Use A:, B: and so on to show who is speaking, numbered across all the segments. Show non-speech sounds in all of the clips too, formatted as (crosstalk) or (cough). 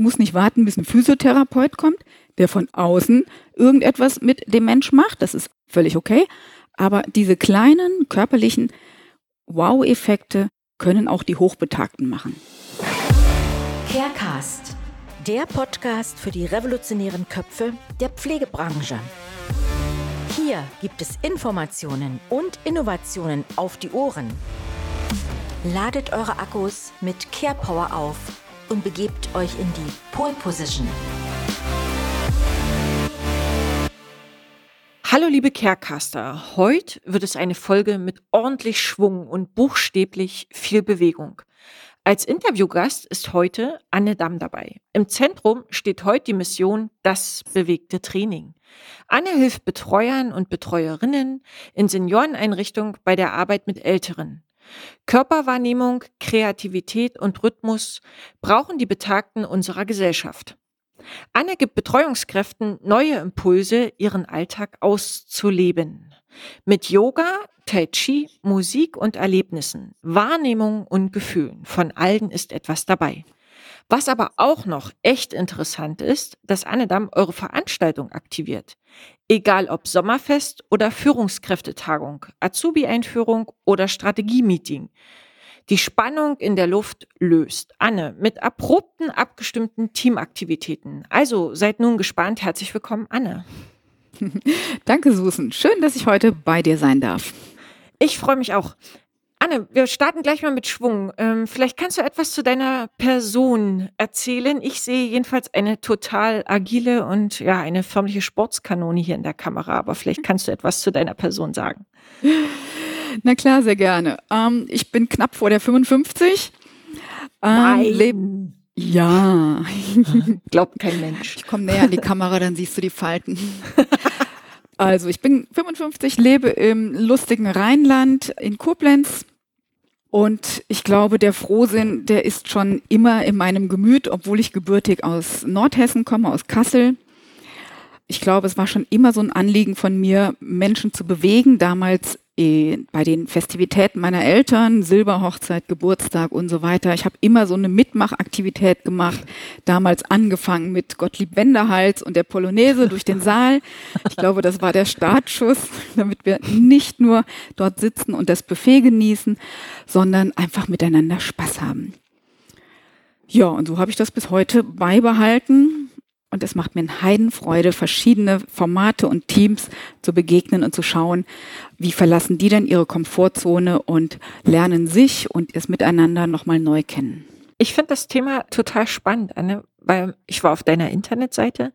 A: muss nicht warten, bis ein Physiotherapeut kommt, der von außen irgendetwas mit dem Mensch macht. Das ist völlig okay. Aber diese kleinen körperlichen Wow-Effekte können auch die Hochbetagten machen.
B: Carecast, der Podcast für die revolutionären Köpfe der Pflegebranche. Hier gibt es Informationen und Innovationen auf die Ohren. Ladet eure Akkus mit Care Power auf und begebt euch in die Pole Position.
C: Hallo liebe Carecaster, heute wird es eine Folge mit ordentlich Schwung und buchstäblich viel Bewegung. Als Interviewgast ist heute Anne Damm dabei. Im Zentrum steht heute die Mission Das bewegte Training. Anne hilft Betreuern und Betreuerinnen in Senioreneinrichtungen bei der Arbeit mit Älteren. Körperwahrnehmung, Kreativität und Rhythmus brauchen die Betagten unserer Gesellschaft. Anne gibt Betreuungskräften neue Impulse, ihren Alltag auszuleben. Mit Yoga, Tai Chi, Musik und Erlebnissen, Wahrnehmung und Gefühlen. Von allen ist etwas dabei. Was aber auch noch echt interessant ist, dass Annedam eure Veranstaltung aktiviert. Egal ob Sommerfest oder Führungskräftetagung, Azubi-Einführung oder Strategie-Meeting. Die Spannung in der Luft löst. Anne, mit abrupten, abgestimmten Teamaktivitäten. Also seid nun gespannt. Herzlich willkommen, Anne. (laughs)
A: Danke, Susan. Schön, dass ich heute bei dir sein darf.
C: Ich freue mich auch. Anne, wir starten gleich mal mit Schwung. Ähm, vielleicht kannst du etwas zu deiner Person erzählen. Ich sehe jedenfalls eine total agile und ja, eine förmliche Sportskanone hier in der Kamera, aber vielleicht kannst du etwas zu deiner Person sagen. (laughs)
A: Na klar, sehr gerne. Ähm, ich bin knapp vor der 55.
C: Ähm,
A: ja. (laughs)
C: Glaubt kein Mensch.
A: Ich komme näher an die Kamera, dann siehst du die Falten. Also, ich bin 55, lebe im lustigen Rheinland in Koblenz. Und ich glaube, der Frohsinn, der ist schon immer in meinem Gemüt, obwohl ich gebürtig aus Nordhessen komme, aus Kassel. Ich glaube, es war schon immer so ein Anliegen von mir, Menschen zu bewegen. Damals bei den Festivitäten meiner Eltern, Silberhochzeit, Geburtstag und so weiter. Ich habe immer so eine Mitmachaktivität gemacht, damals angefangen mit Gottlieb Wenderhals und der Polonaise durch den Saal. Ich glaube, das war der Startschuss, (laughs) damit wir nicht nur dort sitzen und das Buffet genießen, sondern einfach miteinander Spaß haben. Ja, und so habe ich das bis heute beibehalten und es macht mir eine Heidenfreude, verschiedene Formate und Teams zu begegnen und zu schauen, wie verlassen die denn ihre Komfortzone und lernen sich und es miteinander nochmal neu kennen.
C: Ich finde das Thema total spannend, Anne, weil ich war auf deiner Internetseite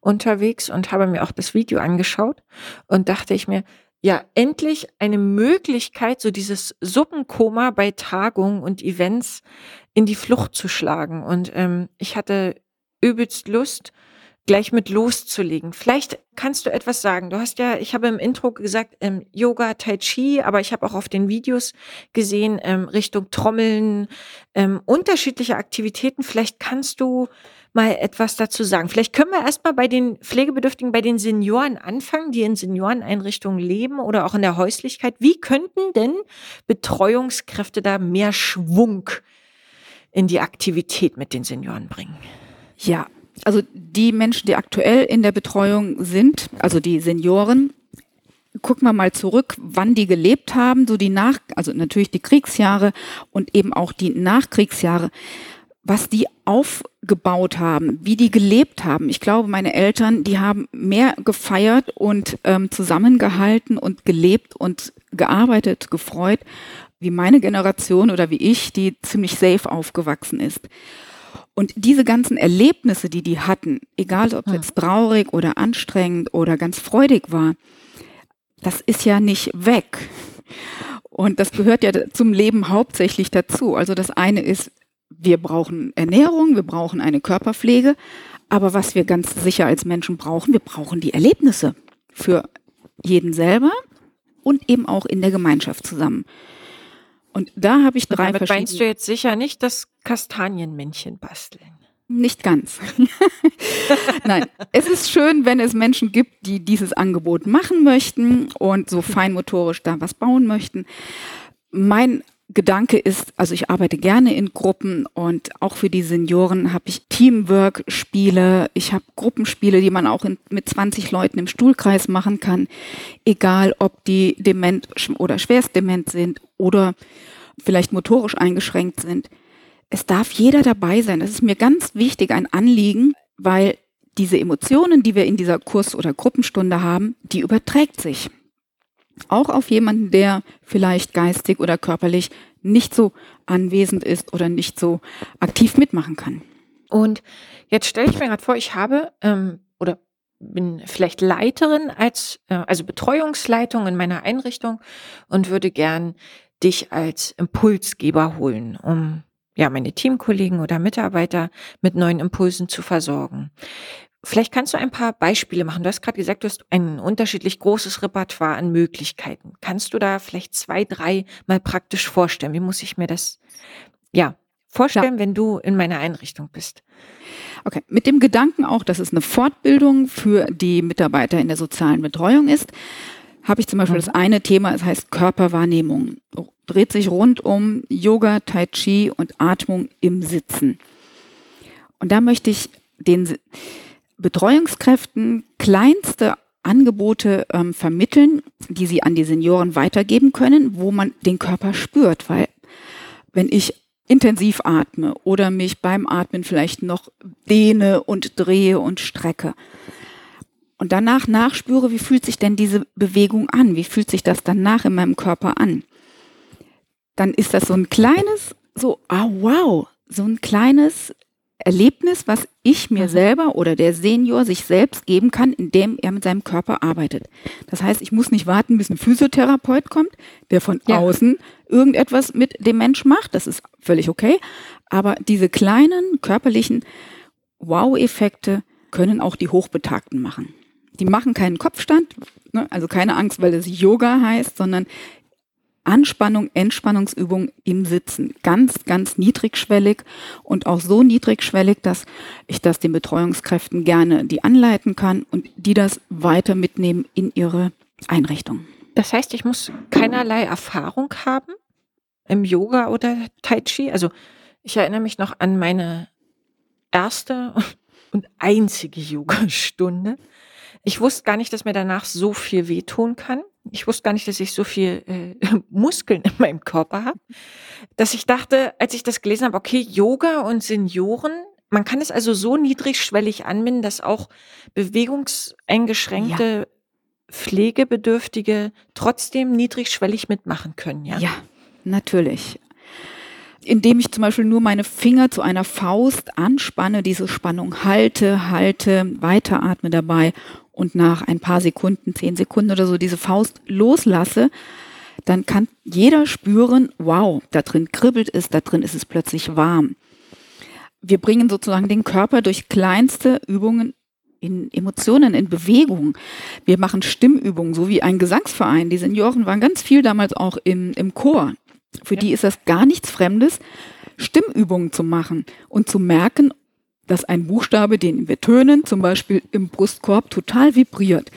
C: unterwegs und habe mir auch das Video angeschaut und dachte ich mir, ja, endlich eine Möglichkeit, so dieses Suppenkoma bei Tagungen und Events in die Flucht zu schlagen. Und ähm, ich hatte übelst Lust, gleich mit loszulegen. Vielleicht kannst du etwas sagen. Du hast ja, ich habe im Intro gesagt, ähm, Yoga, Tai Chi, aber ich habe auch auf den Videos gesehen, ähm, Richtung Trommeln, ähm, unterschiedliche Aktivitäten. Vielleicht kannst du mal etwas dazu sagen. Vielleicht können wir erstmal bei den Pflegebedürftigen, bei den Senioren anfangen, die in Senioreneinrichtungen leben oder auch in der Häuslichkeit. Wie könnten denn Betreuungskräfte da mehr Schwung in die Aktivität mit den Senioren bringen?
A: Ja, also die Menschen, die aktuell in der Betreuung sind, also die Senioren, gucken wir mal zurück, wann die gelebt haben, so die nach, also natürlich die Kriegsjahre und eben auch die Nachkriegsjahre, was die aufgebaut haben, wie die gelebt haben. Ich glaube, meine Eltern, die haben mehr gefeiert und ähm, zusammengehalten und gelebt und gearbeitet, gefreut, wie meine Generation oder wie ich, die ziemlich safe aufgewachsen ist. Und diese ganzen Erlebnisse, die die hatten, egal ob es jetzt traurig oder anstrengend oder ganz freudig war, das ist ja nicht weg. Und das gehört ja zum Leben hauptsächlich dazu. Also das eine ist, wir brauchen Ernährung, wir brauchen eine Körperpflege, aber was wir ganz sicher als Menschen brauchen, wir brauchen die Erlebnisse für jeden selber und eben auch in der Gemeinschaft zusammen. Und da habe ich drei
C: damit verschiedene. Meinst du jetzt sicher nicht das Kastanienmännchen basteln?
A: Nicht ganz. (laughs) Nein, es ist schön, wenn es Menschen gibt, die dieses Angebot machen möchten und so (laughs) feinmotorisch da was bauen möchten. Mein Gedanke ist, also ich arbeite gerne in Gruppen und auch für die Senioren habe ich Teamwork-Spiele, ich habe Gruppenspiele, die man auch in, mit 20 Leuten im Stuhlkreis machen kann, egal ob die dement oder schwerst dement sind oder vielleicht motorisch eingeschränkt sind. Es darf jeder dabei sein. Das ist mir ganz wichtig, ein Anliegen, weil diese Emotionen, die wir in dieser Kurs- oder Gruppenstunde haben, die überträgt sich. Auch auf jemanden, der vielleicht geistig oder körperlich nicht so anwesend ist oder nicht so aktiv mitmachen kann.
C: Und jetzt stelle ich mir gerade vor, ich habe ähm, oder bin vielleicht Leiterin als, äh, also Betreuungsleitung in meiner Einrichtung und würde gern dich als Impulsgeber holen, um ja, meine Teamkollegen oder Mitarbeiter mit neuen Impulsen zu versorgen. Vielleicht kannst du ein paar Beispiele machen. Du hast gerade gesagt, du hast ein unterschiedlich großes Repertoire an Möglichkeiten. Kannst du da vielleicht zwei, drei mal praktisch vorstellen? Wie muss ich mir das, ja, vorstellen, ja. wenn du in meiner Einrichtung bist?
A: Okay, mit dem Gedanken auch, dass es eine Fortbildung für die Mitarbeiter in der sozialen Betreuung ist, habe ich zum Beispiel mhm. das eine Thema, es heißt Körperwahrnehmung. Dreht sich rund um Yoga, Tai Chi und Atmung im Sitzen. Und da möchte ich den Betreuungskräften kleinste Angebote ähm, vermitteln, die sie an die Senioren weitergeben können, wo man den Körper spürt. Weil wenn ich intensiv atme oder mich beim Atmen vielleicht noch dehne und drehe und strecke und danach nachspüre, wie fühlt sich denn diese Bewegung an? Wie fühlt sich das danach in meinem Körper an? Dann ist das so ein kleines, so, ah wow, so ein kleines Erlebnis, was ich mir mhm. selber oder der Senior sich selbst geben kann, indem er mit seinem Körper arbeitet. Das heißt, ich muss nicht warten, bis ein Physiotherapeut kommt, der von ja. außen irgendetwas mit dem Mensch macht. Das ist völlig okay. Aber diese kleinen körperlichen Wow-Effekte können auch die Hochbetagten machen. Die machen keinen Kopfstand, ne? also keine Angst, weil es Yoga heißt, sondern Anspannung, Entspannungsübung im Sitzen. Ganz, ganz niedrigschwellig und auch so niedrigschwellig, dass ich das den Betreuungskräften gerne die anleiten kann und die das weiter mitnehmen in ihre Einrichtung.
C: Das heißt, ich muss keinerlei Erfahrung haben im Yoga oder Tai Chi. Also ich erinnere mich noch an meine erste und einzige Yogastunde. Ich wusste gar nicht, dass mir danach so viel wehtun kann. Ich wusste gar nicht, dass ich so viel äh, (laughs) Muskeln in meinem Körper habe, dass ich dachte, als ich das gelesen habe, okay, Yoga und Senioren, man kann es also so niedrigschwellig anbinden, dass auch bewegungseingeschränkte ja. Pflegebedürftige trotzdem niedrigschwellig mitmachen können, ja?
A: Ja, natürlich. Indem ich zum Beispiel nur meine Finger zu einer Faust anspanne, diese Spannung halte, halte, weiteratme dabei und nach ein paar Sekunden, zehn Sekunden oder so diese Faust loslasse, dann kann jeder spüren, wow, da drin kribbelt es, da drin ist es plötzlich warm. Wir bringen sozusagen den Körper durch kleinste Übungen in Emotionen, in Bewegung. Wir machen Stimmübungen, so wie ein Gesangsverein. Die Senioren waren ganz viel damals auch im, im Chor. Für ja. die ist das gar nichts Fremdes, Stimmübungen zu machen und zu merken, dass ein Buchstabe, den wir tönen, zum Beispiel im Brustkorb total vibriert.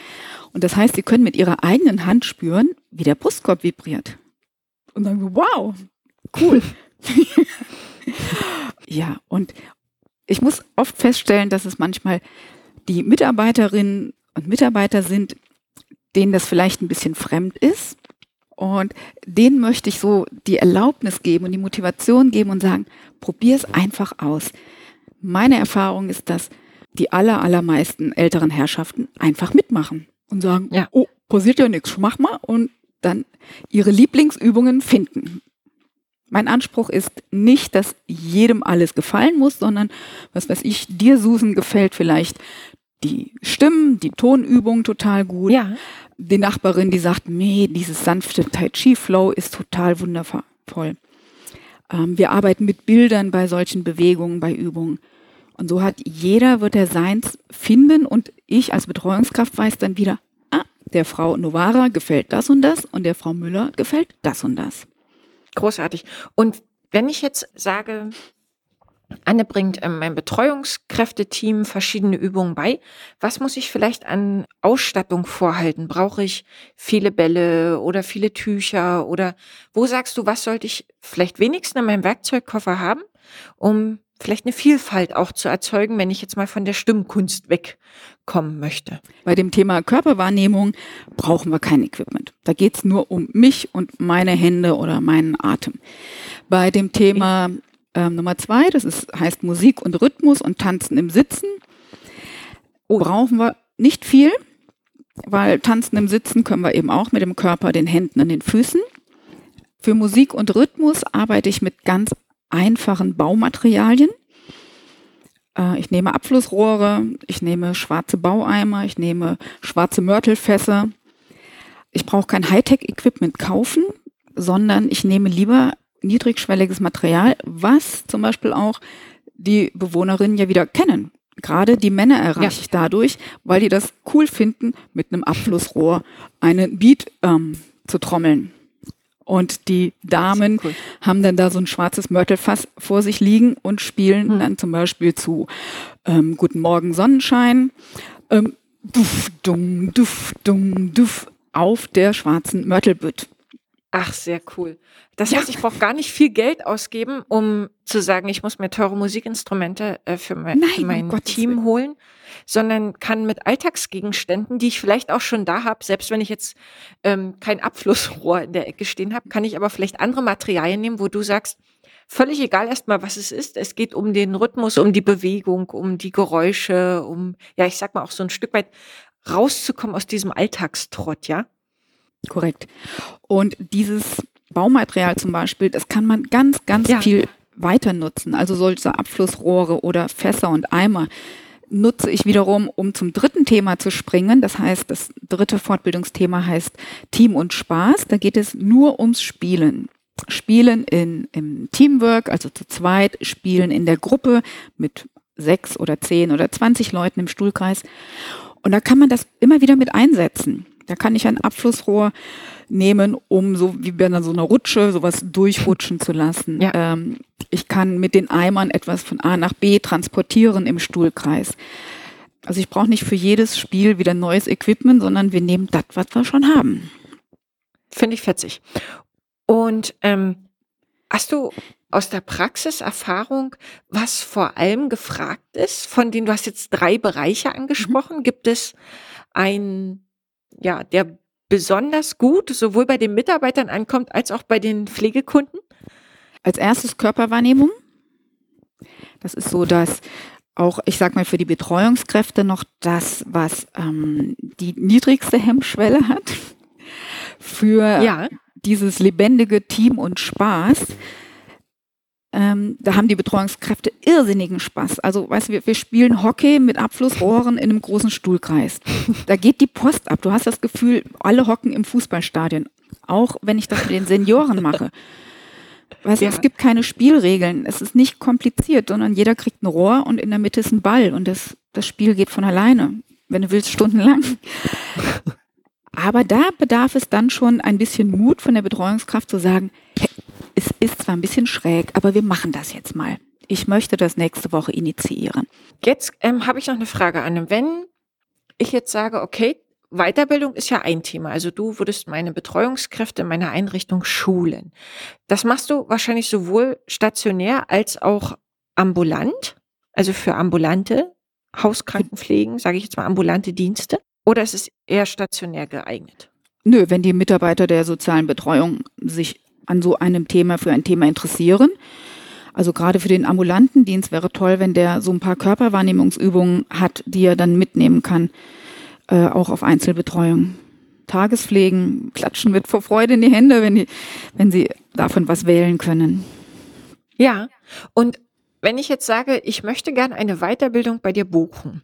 A: Und das heißt, Sie können mit Ihrer eigenen Hand spüren, wie der Brustkorb vibriert. Und dann, wow, cool. (laughs) ja, und ich muss oft feststellen, dass es manchmal die Mitarbeiterinnen und Mitarbeiter sind, denen das vielleicht ein bisschen fremd ist. Und denen möchte ich so die Erlaubnis geben und die Motivation geben und sagen, probier es einfach aus. Meine Erfahrung ist, dass die aller, allermeisten älteren Herrschaften einfach mitmachen und sagen, ja. oh, passiert ja nichts, mach mal und dann ihre Lieblingsübungen finden. Mein Anspruch ist nicht, dass jedem alles gefallen muss, sondern, was weiß ich, dir, Susan, gefällt vielleicht die Stimmen, die Tonübungen total gut. Ja. Die Nachbarin, die sagt, nee, dieses sanfte Tai Chi Flow ist total wundervoll. Ähm, wir arbeiten mit Bildern bei solchen Bewegungen, bei Übungen. Und so hat jeder, wird er seins finden und ich als Betreuungskraft weiß dann wieder, ah, der Frau Novara gefällt das und das und der Frau Müller gefällt das und das.
C: Großartig. Und wenn ich jetzt sage, Anne bringt ähm, mein Betreuungskräfteteam verschiedene Übungen bei. Was muss ich vielleicht an Ausstattung vorhalten? Brauche ich viele Bälle oder viele Tücher? Oder wo sagst du, was sollte ich vielleicht wenigstens in meinem Werkzeugkoffer haben, um vielleicht eine Vielfalt auch zu erzeugen, wenn ich jetzt mal von der Stimmkunst wegkommen möchte.
A: Bei dem Thema Körperwahrnehmung brauchen wir kein Equipment. Da geht es nur um mich und meine Hände oder meinen Atem. Bei dem Thema ähm, Nummer zwei, das ist, heißt Musik und Rhythmus und Tanzen im Sitzen, oh. brauchen wir nicht viel, weil Tanzen im Sitzen können wir eben auch mit dem Körper, den Händen und den Füßen. Für Musik und Rhythmus arbeite ich mit ganz einfachen Baumaterialien. Äh, ich nehme Abflussrohre, ich nehme schwarze Baueimer, ich nehme schwarze Mörtelfässer. Ich brauche kein Hightech-Equipment kaufen, sondern ich nehme lieber niedrigschwelliges Material, was zum Beispiel auch die Bewohnerinnen ja wieder kennen. Gerade die Männer erreiche ich dadurch, weil die das cool finden, mit einem Abflussrohr einen Beat ähm, zu trommeln. Und die Damen cool. haben dann da so ein schwarzes Mörtelfass vor sich liegen und spielen hm. dann zum Beispiel zu ähm, Guten Morgen Sonnenschein, ähm, duff, dumm, duff, dumm, duff auf der schwarzen Mörtelbütt.
C: Ach, sehr cool. Das ja. heißt, ich brauche gar nicht viel Geld ausgeben, um zu sagen, ich muss mir teure Musikinstrumente äh, für mein, Nein, für mein um Team holen, sondern kann mit Alltagsgegenständen, die ich vielleicht auch schon da habe, selbst wenn ich jetzt ähm, kein Abflussrohr in der Ecke stehen habe, kann ich aber vielleicht andere Materialien nehmen, wo du sagst, völlig egal erstmal, was es ist. Es geht um den Rhythmus, um die Bewegung, um die Geräusche, um, ja, ich sag mal auch so ein Stück weit rauszukommen aus diesem Alltagstrott, ja?
A: Korrekt. Und dieses Baumaterial zum Beispiel, das kann man ganz, ganz ja. viel weiter nutzen. Also solche Abflussrohre oder Fässer und Eimer nutze ich wiederum, um zum dritten Thema zu springen. Das heißt, das dritte Fortbildungsthema heißt Team und Spaß. Da geht es nur ums Spielen. Spielen in, im Teamwork, also zu zweit, spielen in der Gruppe mit sechs oder zehn oder zwanzig Leuten im Stuhlkreis. Und da kann man das immer wieder mit einsetzen. Da kann ich ein Abflussrohr nehmen, um so wie bei so einer Rutsche sowas durchrutschen zu lassen. Ja. Ähm, ich kann mit den Eimern etwas von A nach B transportieren im Stuhlkreis. Also ich brauche nicht für jedes Spiel wieder neues Equipment, sondern wir nehmen das, was wir schon haben.
C: Finde ich fetzig. Und ähm, hast du aus der Praxiserfahrung, was vor allem gefragt ist, von denen du hast jetzt drei Bereiche angesprochen? Mhm. Gibt es ein ja, der besonders gut sowohl bei den Mitarbeitern ankommt als auch bei den Pflegekunden?
A: Als erstes Körperwahrnehmung. Das ist so, dass auch, ich sag mal, für die Betreuungskräfte noch das, was ähm, die niedrigste Hemmschwelle hat. Für ja. dieses lebendige Team und Spaß ähm, da haben die Betreuungskräfte irrsinnigen Spaß. Also, weißt du, wir, wir spielen Hockey mit Abflussrohren in einem großen Stuhlkreis. Da geht die Post ab. Du hast das Gefühl, alle hocken im Fußballstadion. Auch wenn ich das mit den Senioren mache. Weißt du, ja. es gibt keine Spielregeln. Es ist nicht kompliziert, sondern jeder kriegt ein Rohr und in der Mitte ist ein Ball und das, das Spiel geht von alleine. Wenn du willst, stundenlang. Aber da bedarf es dann schon ein bisschen Mut von der Betreuungskraft zu sagen, es ist zwar ein bisschen schräg, aber wir machen das jetzt mal. Ich möchte das nächste Woche initiieren.
C: Jetzt ähm, habe ich noch eine Frage an. Wenn ich jetzt sage, okay, Weiterbildung ist ja ein Thema. Also du würdest meine Betreuungskräfte in meiner Einrichtung schulen. Das machst du wahrscheinlich sowohl stationär als auch ambulant, also für ambulante Hauskrankenpflegen, sage ich jetzt mal ambulante Dienste. Oder ist es eher stationär geeignet?
A: Nö, wenn die Mitarbeiter der sozialen Betreuung sich an so einem Thema für ein Thema interessieren. Also gerade für den ambulanten Dienst wäre toll, wenn der so ein paar Körperwahrnehmungsübungen hat, die er dann mitnehmen kann, äh, auch auf Einzelbetreuung. Tagespflegen klatschen mit vor Freude in die Hände, wenn, die, wenn sie davon was wählen können.
C: Ja, und wenn ich jetzt sage, ich möchte gerne eine Weiterbildung bei dir buchen,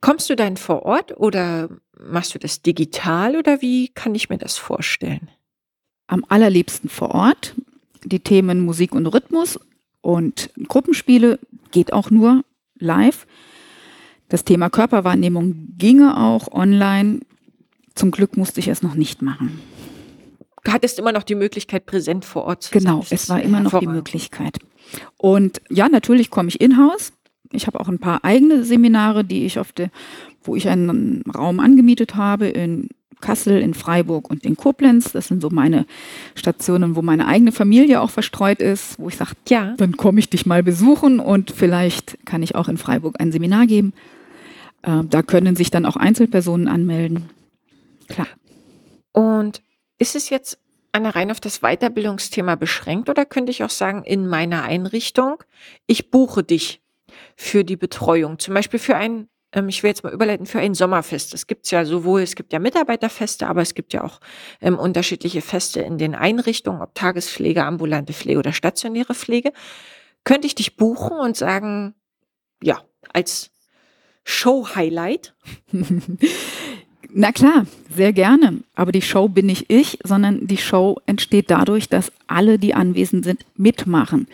C: kommst du dann vor Ort oder machst du das digital oder wie kann ich mir das vorstellen?
A: Am allerliebsten vor Ort. Die Themen Musik und Rhythmus und Gruppenspiele geht auch nur live. Das Thema Körperwahrnehmung ginge auch online. Zum Glück musste ich es noch nicht machen.
C: Du hattest immer noch die Möglichkeit, präsent vor Ort zu
A: sein. Genau, es war immer noch die Möglichkeit. Und ja, natürlich komme ich in-house. Ich habe auch ein paar eigene Seminare, die ich auf der, wo ich einen Raum angemietet habe in Kassel, in Freiburg und in Koblenz. Das sind so meine Stationen, wo meine eigene Familie auch verstreut ist, wo ich sage, ja, dann komme ich dich mal besuchen und vielleicht kann ich auch in Freiburg ein Seminar geben. Äh, da können sich dann auch Einzelpersonen anmelden.
C: Klar. Und ist es jetzt eine rein auf das Weiterbildungsthema beschränkt oder könnte ich auch sagen, in meiner Einrichtung, ich buche dich für die Betreuung, zum Beispiel für ein ähm, ich will jetzt mal überleiten, für ein Sommerfest. Es gibt ja sowohl, es gibt ja Mitarbeiterfeste, aber es gibt ja auch ähm, unterschiedliche Feste in den Einrichtungen, ob Tagespflege, ambulante Pflege oder stationäre Pflege. Könnte ich dich buchen und sagen, ja, als Show-Highlight? (laughs)
A: Na klar, sehr gerne. Aber die Show bin nicht ich, sondern die Show entsteht dadurch, dass alle, die anwesend sind, mitmachen.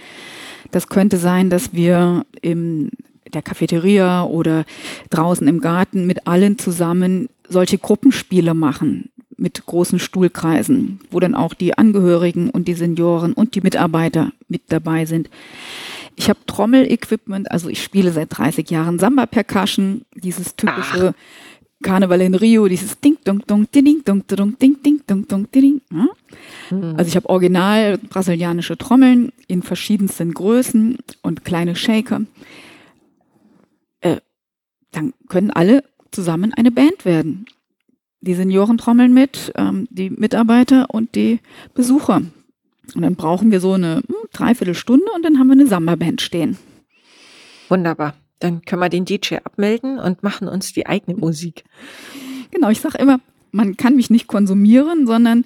A: Das könnte sein, dass wir im der Cafeteria oder draußen im Garten mit allen zusammen solche Gruppenspiele machen mit großen Stuhlkreisen, wo dann auch die Angehörigen und die Senioren und die Mitarbeiter mit dabei sind. Ich habe Trommel-Equipment, also ich spiele seit 30 Jahren Samba Percussion, dieses typische Ach. Karneval in Rio, dieses Ding Dong Dong Ding Dong Dong Ding Ding Dong Dong Ding. Ja? Mhm. Also ich habe original brasilianische Trommeln in verschiedensten Größen und kleine Shaker dann können alle zusammen eine Band werden. Die Senioren trommeln mit, ähm, die Mitarbeiter und die Besucher. Und dann brauchen wir so eine hm, Dreiviertelstunde und dann haben wir eine Samba-Band stehen.
C: Wunderbar. Dann können wir den DJ abmelden und machen uns die eigene Musik.
A: Genau, ich sage immer, man kann mich nicht konsumieren, sondern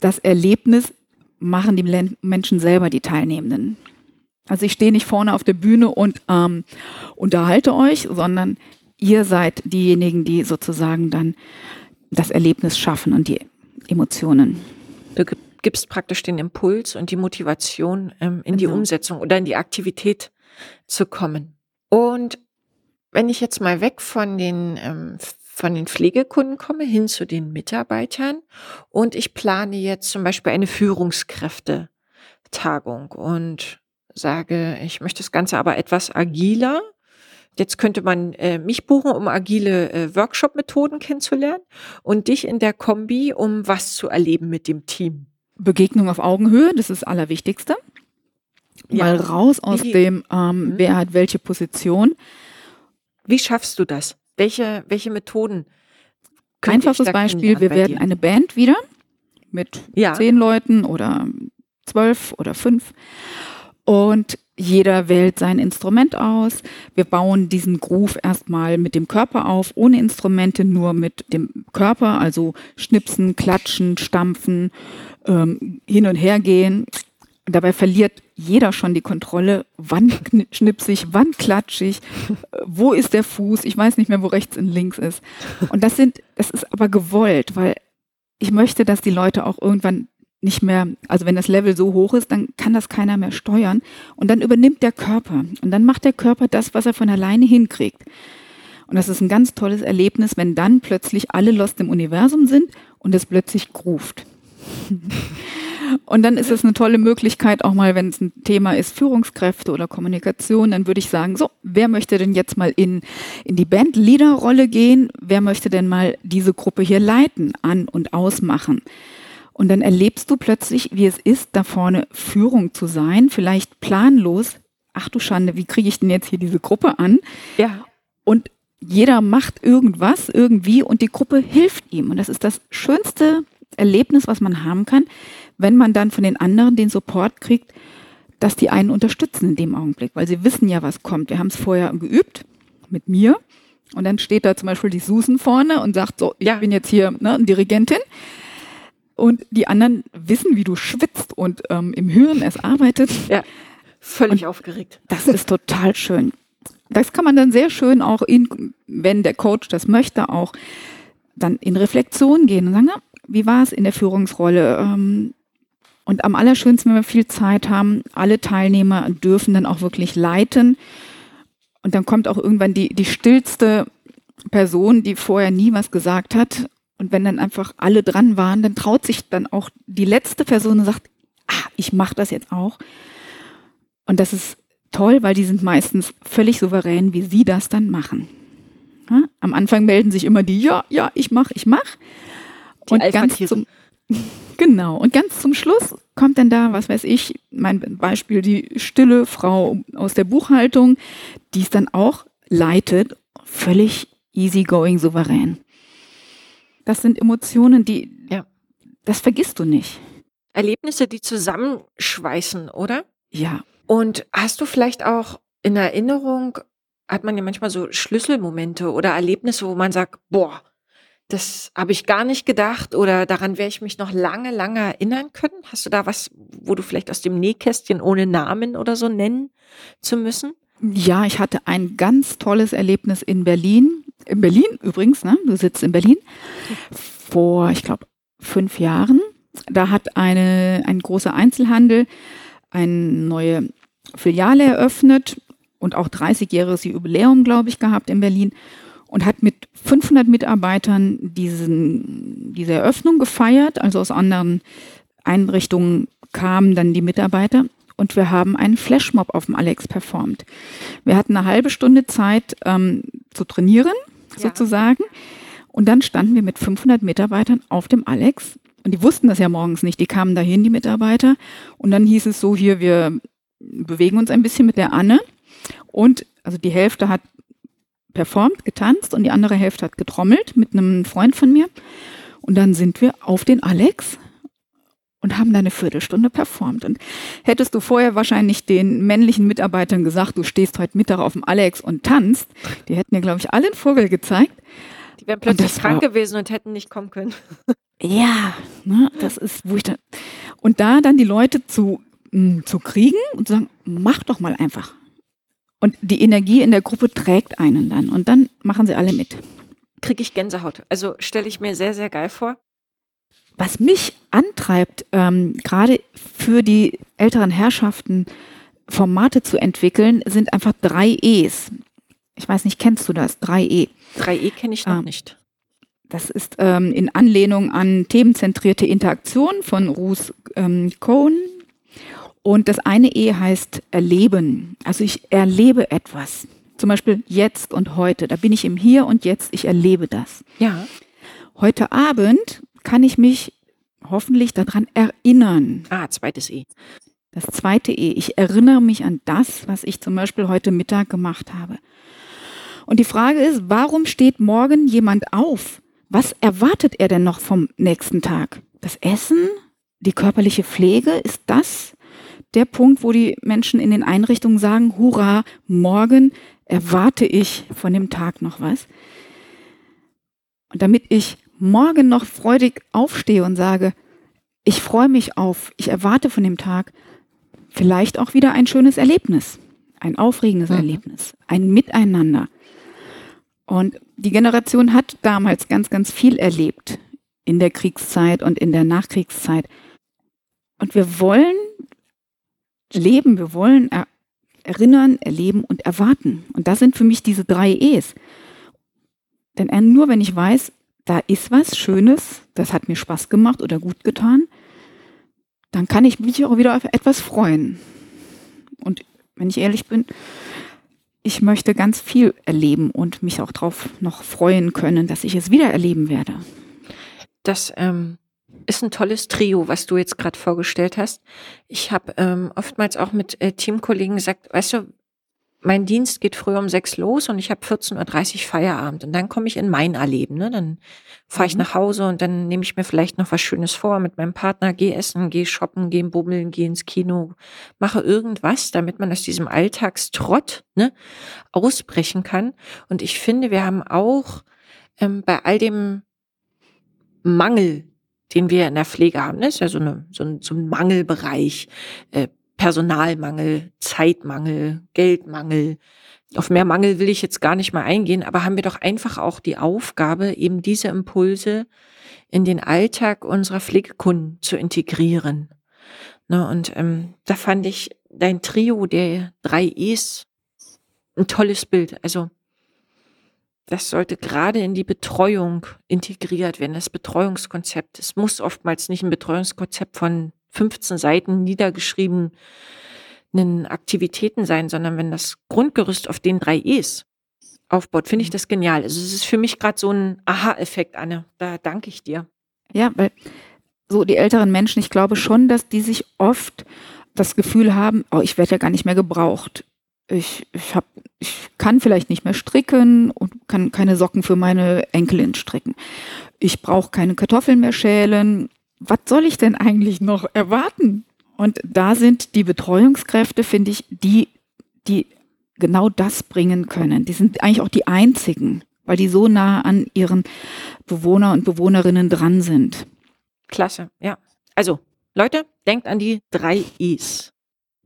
A: das Erlebnis machen die Menschen selber, die Teilnehmenden. Also ich stehe nicht vorne auf der Bühne und ähm, unterhalte euch, sondern ihr seid diejenigen, die sozusagen dann das Erlebnis schaffen und die Emotionen.
C: Du gibst praktisch den Impuls und die Motivation, ähm, in genau. die Umsetzung oder in die Aktivität zu kommen. Und wenn ich jetzt mal weg von den, ähm, von den Pflegekunden komme, hin zu den Mitarbeitern und ich plane jetzt zum Beispiel eine Führungskräftetagung und sage, ich möchte das Ganze aber etwas agiler. Jetzt könnte man äh, mich buchen, um agile äh, Workshop-Methoden kennenzulernen und dich in der Kombi, um was zu erleben mit dem Team.
A: Begegnung auf Augenhöhe, das ist das Allerwichtigste. Ja. Mal raus aus Wie, dem, ähm, mhm. wer hat welche Position.
C: Wie schaffst du das? Welche, welche Methoden?
A: Einfaches Beispiel, wir werden dir? eine Band wieder mit ja. zehn Leuten oder zwölf oder fünf und jeder wählt sein Instrument aus. Wir bauen diesen Groove erstmal mit dem Körper auf, ohne Instrumente, nur mit dem Körper, also schnipsen, klatschen, stampfen, ähm, hin und her gehen. Dabei verliert jeder schon die Kontrolle. Wann schnipse ich, wann klatsche ich, wo ist der Fuß? Ich weiß nicht mehr, wo rechts und links ist. Und das sind, das ist aber gewollt, weil ich möchte, dass die Leute auch irgendwann nicht mehr, also wenn das Level so hoch ist, dann kann das keiner mehr steuern. Und dann übernimmt der Körper. Und dann macht der Körper das, was er von alleine hinkriegt. Und das ist ein ganz tolles Erlebnis, wenn dann plötzlich alle Lost im Universum sind und es plötzlich groovt. (laughs) Und dann ist es eine tolle Möglichkeit, auch mal, wenn es ein Thema ist, Führungskräfte oder Kommunikation, dann würde ich sagen, so, wer möchte denn jetzt mal in, in die Bandleader-Rolle gehen? Wer möchte denn mal diese Gruppe hier leiten, an- und ausmachen? Und dann erlebst du plötzlich, wie es ist, da vorne Führung zu sein, vielleicht planlos. Ach du Schande, wie kriege ich denn jetzt hier diese Gruppe an?
C: Ja.
A: Und jeder macht irgendwas irgendwie und die Gruppe hilft ihm. Und das ist das schönste Erlebnis, was man haben kann, wenn man dann von den anderen den Support kriegt, dass die einen unterstützen in dem Augenblick, weil sie wissen ja, was kommt. Wir haben es vorher geübt mit mir und dann steht da zum Beispiel die Susan vorne und sagt so, ich ja. bin jetzt hier ne, Dirigentin und die anderen wissen, wie du schwitzt und ähm, im Hirn es arbeitet.
C: Ja, völlig und aufgeregt.
A: Das ist total schön. Das kann man dann sehr schön auch, in, wenn der Coach das möchte, auch dann in Reflexion gehen und sagen, na, wie war es in der Führungsrolle? Ähm, und am allerschönsten, wenn wir viel Zeit haben, alle Teilnehmer dürfen dann auch wirklich leiten. Und dann kommt auch irgendwann die, die stillste Person, die vorher nie was gesagt hat und wenn dann einfach alle dran waren, dann traut sich dann auch die letzte Person und sagt, ah, ich mache das jetzt auch. Und das ist toll, weil die sind meistens völlig souverän, wie sie das dann machen. Ja? Am Anfang melden sich immer die, ja, ja, ich mach, ich mach.
C: Die
A: und ganz zum, (laughs) genau. Und ganz zum Schluss kommt dann da, was weiß ich, mein Beispiel, die stille Frau aus der Buchhaltung, die es dann auch leitet, völlig easygoing, souverän. Das sind Emotionen, die,
C: Ja.
A: das vergisst du nicht.
C: Erlebnisse, die zusammenschweißen, oder?
A: Ja,
C: Und hast du vielleicht auch in Erinnerung, hat man ja manchmal so Schlüsselmomente oder Erlebnisse, wo man sagt, boah, das habe ich gar nicht gedacht oder daran werde ich mich noch lange, lange erinnern können? Hast du da was, wo du vielleicht aus dem Nähkästchen ohne Namen oder so nennen zu müssen?
A: Ja, ich hatte ein ganz tolles Erlebnis in Berlin. In Berlin übrigens, ne? Du sitzt in Berlin. Vor, ich glaube, fünf Jahren. Da hat eine, ein großer Einzelhandel eine neue Filiale eröffnet und auch 30-jähriges Jubiläum, glaube ich, gehabt in Berlin und hat mit 500 Mitarbeitern diesen, diese Eröffnung gefeiert. Also aus anderen Einrichtungen kamen dann die Mitarbeiter und wir haben einen Flashmob auf dem Alex performt. Wir hatten eine halbe Stunde Zeit ähm, zu trainieren, Sozusagen. Und dann standen wir mit 500 Mitarbeitern auf dem Alex. Und die wussten das ja morgens nicht. Die kamen dahin, die Mitarbeiter. Und dann hieß es so, hier, wir bewegen uns ein bisschen mit der Anne. Und also die Hälfte hat performt, getanzt und die andere Hälfte hat getrommelt mit einem Freund von mir. Und dann sind wir auf den Alex und haben da eine Viertelstunde performt. Und hättest du vorher wahrscheinlich den männlichen Mitarbeitern gesagt, du stehst heute Mittag auf dem Alex und tanzt, die hätten dir, glaube ich, alle einen Vogel gezeigt.
C: Die wären plötzlich krank
A: war-
C: gewesen und hätten nicht kommen können. (laughs)
A: Ja, ne, das ist, wo ich dann. Und da dann die Leute zu, mh, zu kriegen und zu sagen, mach doch mal einfach. Und die Energie in der Gruppe trägt einen dann. Und dann machen sie alle mit.
C: Kriege ich Gänsehaut. Also stelle ich mir sehr, sehr geil vor.
A: Was mich antreibt, ähm, gerade für die älteren Herrschaften Formate zu entwickeln, sind einfach drei E's. Ich weiß nicht, kennst du das? Drei E.
C: 3E kenne ich noch
A: Ah.
C: nicht.
A: Das ist ähm, in Anlehnung an themenzentrierte Interaktion von Ruth ähm, Cohn. Und das eine E heißt erleben. Also ich erlebe etwas. Zum Beispiel jetzt und heute. Da bin ich im Hier und Jetzt. Ich erlebe das.
C: Ja.
A: Heute Abend kann ich mich hoffentlich daran erinnern.
C: Ah, zweites E.
A: Das zweite E. Ich erinnere mich an das, was ich zum Beispiel heute Mittag gemacht habe. Und die Frage ist, warum steht morgen jemand auf? Was erwartet er denn noch vom nächsten Tag? Das Essen? Die körperliche Pflege? Ist das der Punkt, wo die Menschen in den Einrichtungen sagen, hurra, morgen erwarte ich von dem Tag noch was? Und damit ich morgen noch freudig aufstehe und sage, ich freue mich auf, ich erwarte von dem Tag vielleicht auch wieder ein schönes Erlebnis, ein aufregendes
C: Mhm.
A: Erlebnis, ein Miteinander. Und die Generation hat damals ganz, ganz viel erlebt in der Kriegszeit und in der Nachkriegszeit. Und wir wollen leben, wir wollen er erinnern, erleben und erwarten. Und das sind für mich diese drei E's. Denn nur wenn ich weiß, da ist was Schönes, das hat mir Spaß gemacht oder gut getan, dann kann ich mich auch wieder auf etwas freuen. Und wenn ich ehrlich bin, ich möchte ganz viel erleben und mich auch darauf noch freuen können, dass ich es wieder erleben werde.
C: Das ähm, ist ein tolles Trio, was du jetzt gerade vorgestellt hast. Ich habe ähm, oftmals auch mit äh, Teamkollegen gesagt, weißt du, mein Dienst geht früh um sechs los und ich habe 14.30 Uhr Feierabend. Und dann komme ich in mein Erleben. Ne? Dann fahre ich
A: Mhm.
C: nach Hause und dann nehme ich mir vielleicht noch was Schönes vor mit meinem Partner, gehe essen, gehe shoppen, gehe bummeln, gehe ins Kino, mache irgendwas, damit man aus diesem Alltagstrott ne, ausbrechen kann. Und ich finde, wir haben auch ähm, bei all dem Mangel, den wir in der Pflege haben, ne, ist ja so, eine, so, ein, so ein Mangelbereich, äh, Personalmangel, Zeitmangel, Geldmangel. Auf mehr Mangel will ich jetzt gar nicht mal eingehen, aber haben wir doch einfach auch die Aufgabe, eben diese Impulse in den Alltag unserer Pflegekunden zu integrieren. Ne, und ähm, da fand ich dein Trio der drei E's ein tolles Bild. Also das sollte gerade in die Betreuung integriert werden, das Betreuungskonzept. Es muss oftmals nicht ein Betreuungskonzept von 15 Seiten niedergeschrieben einen Aktivitäten sein, sondern wenn das Grundgerüst auf den drei E's aufbaut, finde ich das genial. Also es ist für mich gerade so ein Aha-Effekt, Anne. Da danke ich dir.
A: Ja, weil so die älteren Menschen, ich glaube schon, dass die sich oft das Gefühl haben, oh, ich werde ja gar nicht mehr gebraucht. Ich, ich, hab, ich kann vielleicht nicht mehr stricken und kann keine Socken für meine Enkelin stricken. Ich brauche keine Kartoffeln mehr schälen. Was soll ich denn eigentlich noch erwarten? Und da sind die Betreuungskräfte, finde ich, die, die genau das bringen können. Die sind eigentlich auch die einzigen, weil die so nah an ihren Bewohner und Bewohnerinnen dran sind.
C: Klasse, ja. Also, Leute, denkt an die drei Is.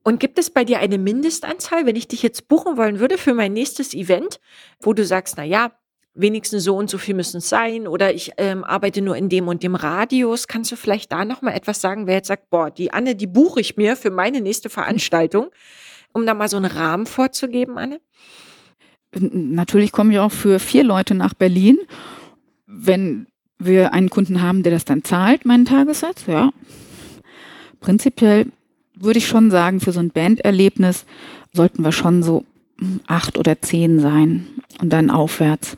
C: Und gibt es bei dir eine Mindestanzahl, wenn ich dich jetzt buchen wollen würde für mein nächstes Event, wo du sagst, na ja, wenigstens so und so viel müssen es sein oder ich ähm, arbeite nur in dem und dem Radius. Kannst du vielleicht da noch mal etwas sagen, wer jetzt sagt, boah, die Anne, die buche ich mir für meine nächste Veranstaltung, um da mal so einen Rahmen vorzugeben, Anne?
A: Natürlich komme ich auch für vier Leute nach Berlin. Wenn wir einen Kunden haben, der das dann zahlt, meinen Tagessatz, ja. Prinzipiell würde ich schon sagen, für so ein Banderlebnis sollten wir schon so acht oder zehn sein und dann aufwärts.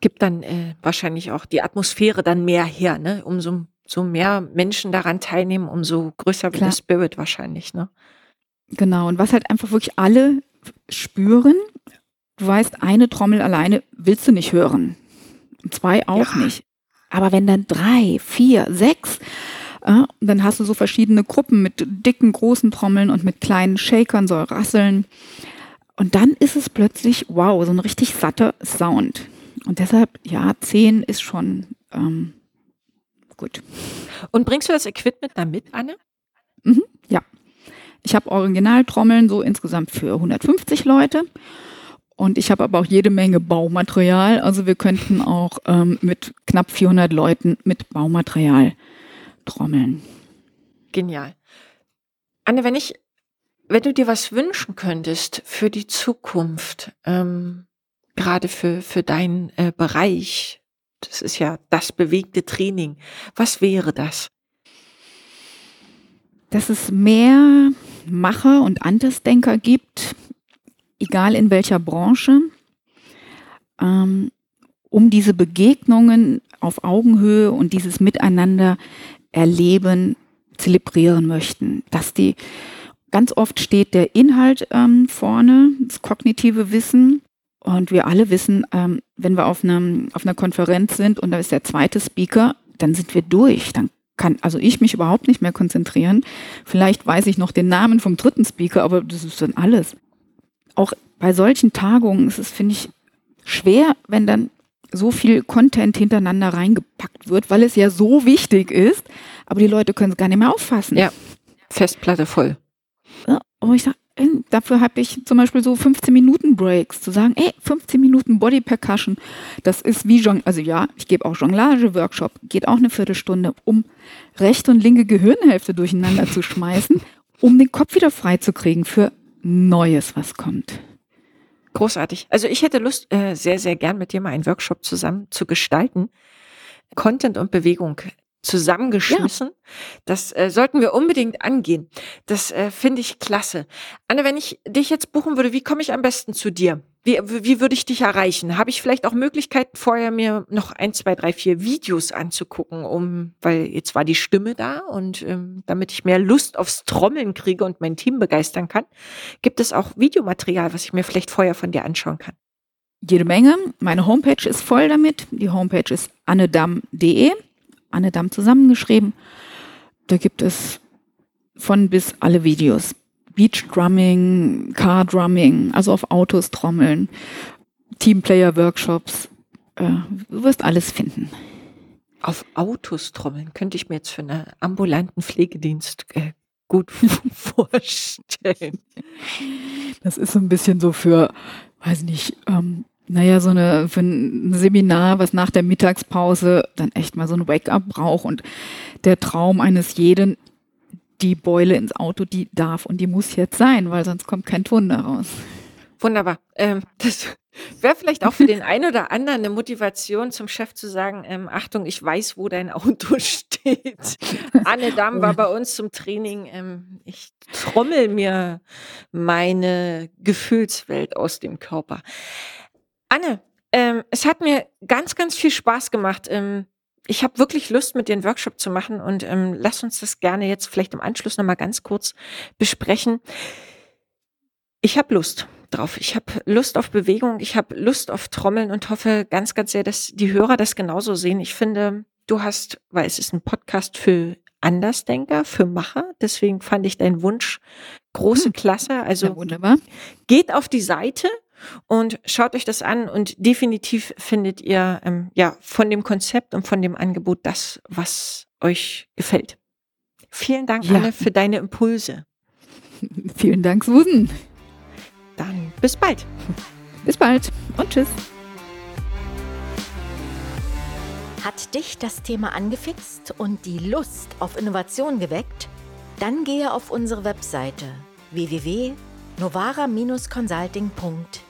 C: Gibt dann äh, wahrscheinlich auch die Atmosphäre dann mehr her, ne? Umso so mehr Menschen daran teilnehmen, umso größer wird der Spirit wahrscheinlich, ne?
A: Genau. Und was halt einfach wirklich alle spüren, du weißt, eine Trommel alleine willst du nicht hören. Zwei auch ja. nicht. Aber wenn dann drei, vier, sechs, äh, dann hast du so verschiedene Gruppen mit dicken, großen Trommeln und mit kleinen Shakern, so Rasseln. Und dann ist es plötzlich, wow, so ein richtig satter Sound. Und deshalb, ja, zehn ist schon ähm, gut.
C: Und bringst du das Equipment da mit, Anne?
A: Mhm, ja. Ich habe Originaltrommeln so insgesamt für 150 Leute. Und ich habe aber auch jede Menge Baumaterial. Also wir könnten auch ähm, mit knapp 400 Leuten mit Baumaterial trommeln.
C: Genial. Anne, wenn ich, wenn du dir was wünschen könntest für die Zukunft, ähm, gerade für, für deinen äh, Bereich, das ist ja das bewegte Training, was wäre das?
A: Dass es mehr Macher und Andersdenker gibt, egal in welcher Branche, ähm, um diese Begegnungen auf Augenhöhe und dieses Miteinander erleben, zelebrieren möchten. Dass die ganz oft steht der Inhalt ähm, vorne, das kognitive Wissen. Und wir alle wissen, ähm, wenn wir auf, einem, auf einer Konferenz sind und da ist der zweite Speaker, dann sind wir durch. Dann kann also ich mich überhaupt nicht mehr konzentrieren. Vielleicht weiß ich noch den Namen vom dritten Speaker, aber das ist dann alles auch bei solchen Tagungen ist es, finde ich, schwer, wenn dann so viel Content hintereinander reingepackt wird, weil es ja so wichtig ist, aber die Leute können es gar nicht mehr auffassen.
C: Ja, Festplatte voll.
A: Ja, aber ich sage, dafür habe ich zum Beispiel so 15 Minuten Breaks, zu sagen, ey, 15 Minuten Body Percussion, das ist wie Jonglage, also ja, ich gebe auch Jonglage-Workshop, geht auch eine Viertelstunde, um rechte und linke Gehirnhälfte durcheinander zu schmeißen, (laughs) um den Kopf wieder frei zu kriegen für Neues, was kommt.
C: Großartig. Also ich hätte Lust, äh, sehr, sehr gern mit dir mal einen Workshop zusammen zu gestalten. Content und Bewegung zusammengeschmissen. Ja. Das äh, sollten wir unbedingt angehen. Das äh, finde ich klasse. Anne, wenn ich dich jetzt buchen würde, wie komme ich am besten zu dir? Wie, wie würde ich dich erreichen? Habe ich vielleicht auch Möglichkeiten, vorher mir noch ein, zwei, drei, vier Videos anzugucken, um, weil jetzt war die Stimme da und ähm, damit ich mehr Lust aufs Trommeln kriege und mein Team begeistern kann, gibt es auch Videomaterial, was ich mir vielleicht vorher von dir anschauen kann.
A: Jede Menge. Meine Homepage ist voll damit. Die Homepage ist annedam.de. Annedam zusammengeschrieben. Da gibt es von bis alle Videos. Beach Drumming, Car Drumming, also auf Autos trommeln, Teamplayer Workshops. Äh, du wirst alles finden.
C: Auf Autos trommeln könnte ich mir jetzt für einen ambulanten Pflegedienst äh, gut (laughs) vorstellen.
A: Das ist so ein bisschen so für, weiß nicht, ähm, naja, so eine, für ein Seminar, was nach der Mittagspause dann echt mal so ein Wake-up braucht und der Traum eines jeden, die Beule ins Auto, die darf und die muss jetzt sein, weil sonst kommt kein Ton daraus.
C: Wunderbar. Ähm, das Wäre vielleicht auch für den einen oder anderen eine Motivation, zum Chef zu sagen, ähm, Achtung, ich weiß, wo dein Auto (laughs) steht. Anne Damm war bei uns zum Training. Ähm, ich trommel mir meine Gefühlswelt aus dem Körper. Anne, ähm, es hat mir ganz, ganz viel Spaß gemacht. Ähm, ich habe wirklich Lust, mit dir einen Workshop zu machen und ähm, lass uns das gerne jetzt vielleicht im Anschluss nochmal ganz kurz besprechen. Ich habe Lust drauf. Ich habe Lust auf Bewegung, ich habe Lust auf Trommeln und hoffe ganz, ganz sehr, dass die Hörer das genauso sehen. Ich finde, du hast, weil es ist ein Podcast für Andersdenker, für Macher, deswegen fand ich deinen Wunsch große hm. Klasse. Also ja, wunderbar. geht auf die Seite und schaut euch das an und definitiv findet ihr ähm, ja von dem Konzept und von dem Angebot das, was euch gefällt. Vielen Dank, ja. Anne, für deine Impulse. (laughs)
A: Vielen Dank, Susan.
C: Dann bis bald.
A: Bis bald und tschüss.
B: Hat dich das Thema angefixt und die Lust auf Innovation geweckt? Dann gehe auf unsere Webseite www.novara-consulting.de